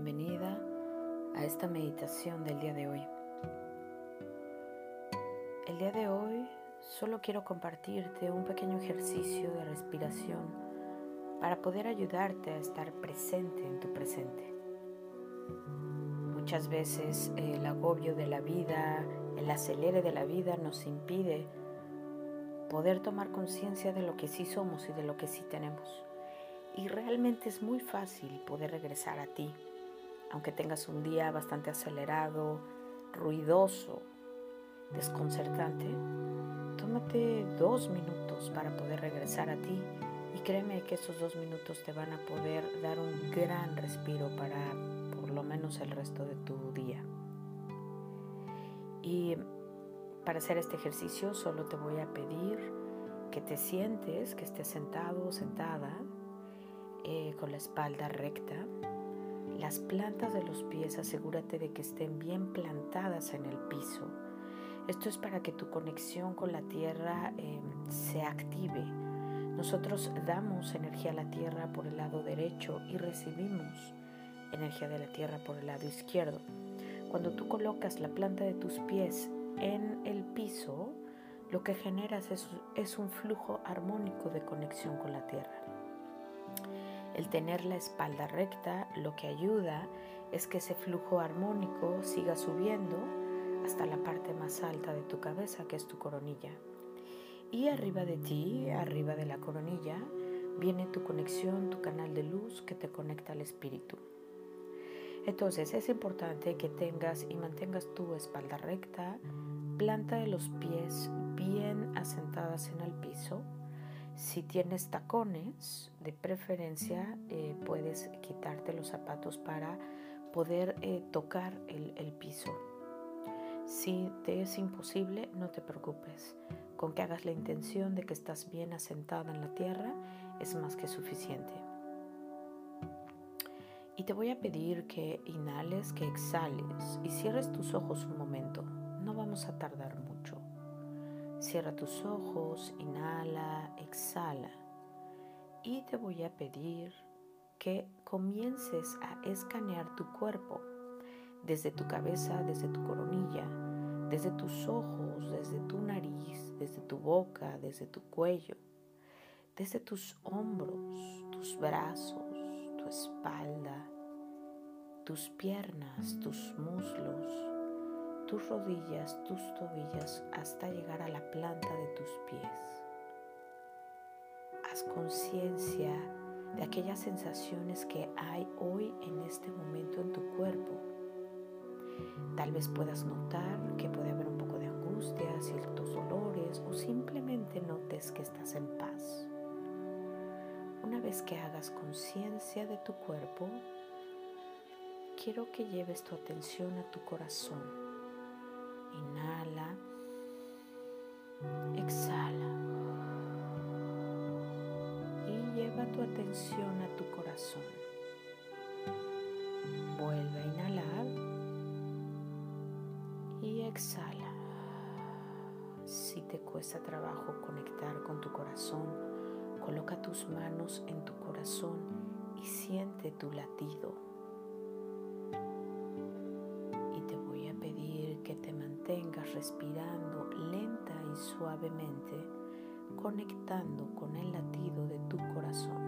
bienvenida a esta meditación del día de hoy. El día de hoy solo quiero compartirte un pequeño ejercicio de respiración para poder ayudarte a estar presente en tu presente. Muchas veces el agobio de la vida, el acelere de la vida nos impide poder tomar conciencia de lo que sí somos y de lo que sí tenemos. Y realmente es muy fácil poder regresar a ti, aunque tengas un día bastante acelerado, ruidoso, desconcertante. Tómate dos minutos para poder regresar a ti y créeme que esos dos minutos te van a poder dar un gran respiro para por lo menos el resto de tu día. Y para hacer este ejercicio solo te voy a pedir que te sientes, que estés sentado o sentada eh, con la espalda recta. Las plantas de los pies asegúrate de que estén bien plantadas en el piso. Esto es para que tu conexión con la tierra em, se active. Nosotros damos energía a la tierra por el lado derecho y recibimos energía de la tierra por el lado izquierdo. Cuando tú colocas la planta de tus pies en el piso, lo que generas es, un flujo armónico de conexión con la tierra. El tener la espalda recta lo que ayuda es que ese flujo armónico siga subiendo hasta la parte más alta de tu cabeza, que es tu coronilla. Y arriba de ti, arriba de la coronilla, viene tu conexión, tu canal de luz que te conecta al espíritu. Entonces es importante que tengas y mantengas tu espalda recta, planta de los pies bien asentadas en el piso. Si tienes tacones, de preferencia eh, puedes quitarte los zapatos para poder eh, tocar el, el piso. Si te es imposible, no te preocupes. Con que hagas la intención de que estás bien asentada en la tierra es más que suficiente. Y te voy a pedir que inhales, que exhales y cierres tus ojos un momento. No vamos a tardar mucho. Cierra tus ojos, inhala, Y te voy a pedir que comiences a escanear tu cuerpo desde tu cabeza, desde tu coronilla, desde tus ojos, desde tu nariz, desde tu boca, desde tu cuello, desde tus hombros, tus brazos, tu espalda, tus piernas, tus muslos, tus rodillas, tus tobillas, hasta llegar a la planta de tus pies. Haz conciencia de aquellas sensaciones que hay hoy en este momento en tu cuerpo. Tal vez puedas notar que puede haber un poco de angustia, ciertos dolores o simplemente notes que estás en paz. Una vez que hagas conciencia de tu cuerpo, quiero que lleves tu atención a tu corazón. Inhala, exhala atención a tu corazón. Vuelve a inhalar y exhala. Si te cuesta trabajo conectar con tu corazón, Coloca tus manos en tu corazón y siente tu latido. Y te voy a pedir que te mantengas respirando lenta y suavemente, conectando con el latido de tu corazón.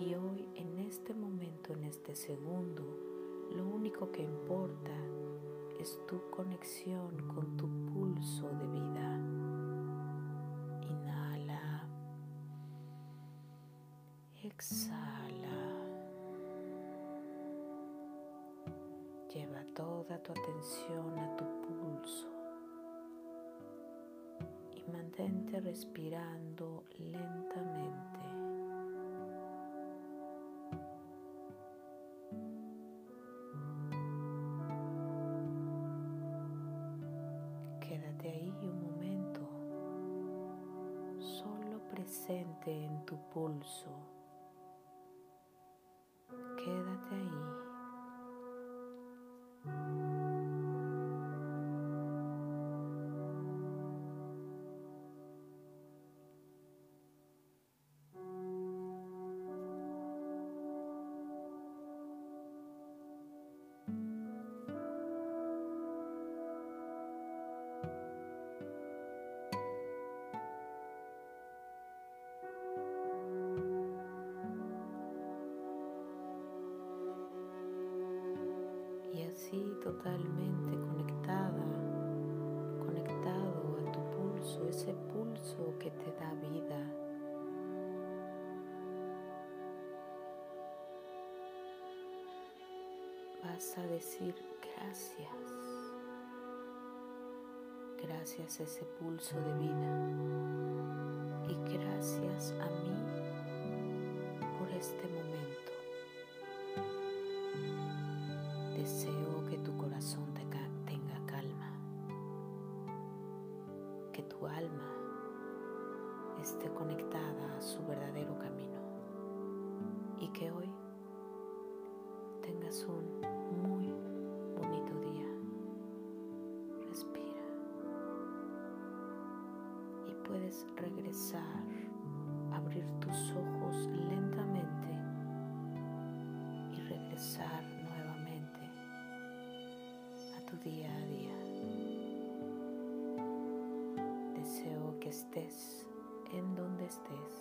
Y hoy, en este momento, en este segundo, lo único que importa es tu conexión con tu pulso de vida. Inhala. Exhala. Lleva toda tu atención a tu pulso mantente respirando lentamente. Presente en tu pulso. Totalmente conectada, conectado a tu pulso, ese pulso que te da vida. Vas a decir gracias. Gracias a ese pulso de vida. Y gracias a mí por este momento. Tu alma esté conectada a su verdadero camino y que hoy tengas un muy bonito día. Respira y puedes regresar, abrir tus ojos estés en donde estés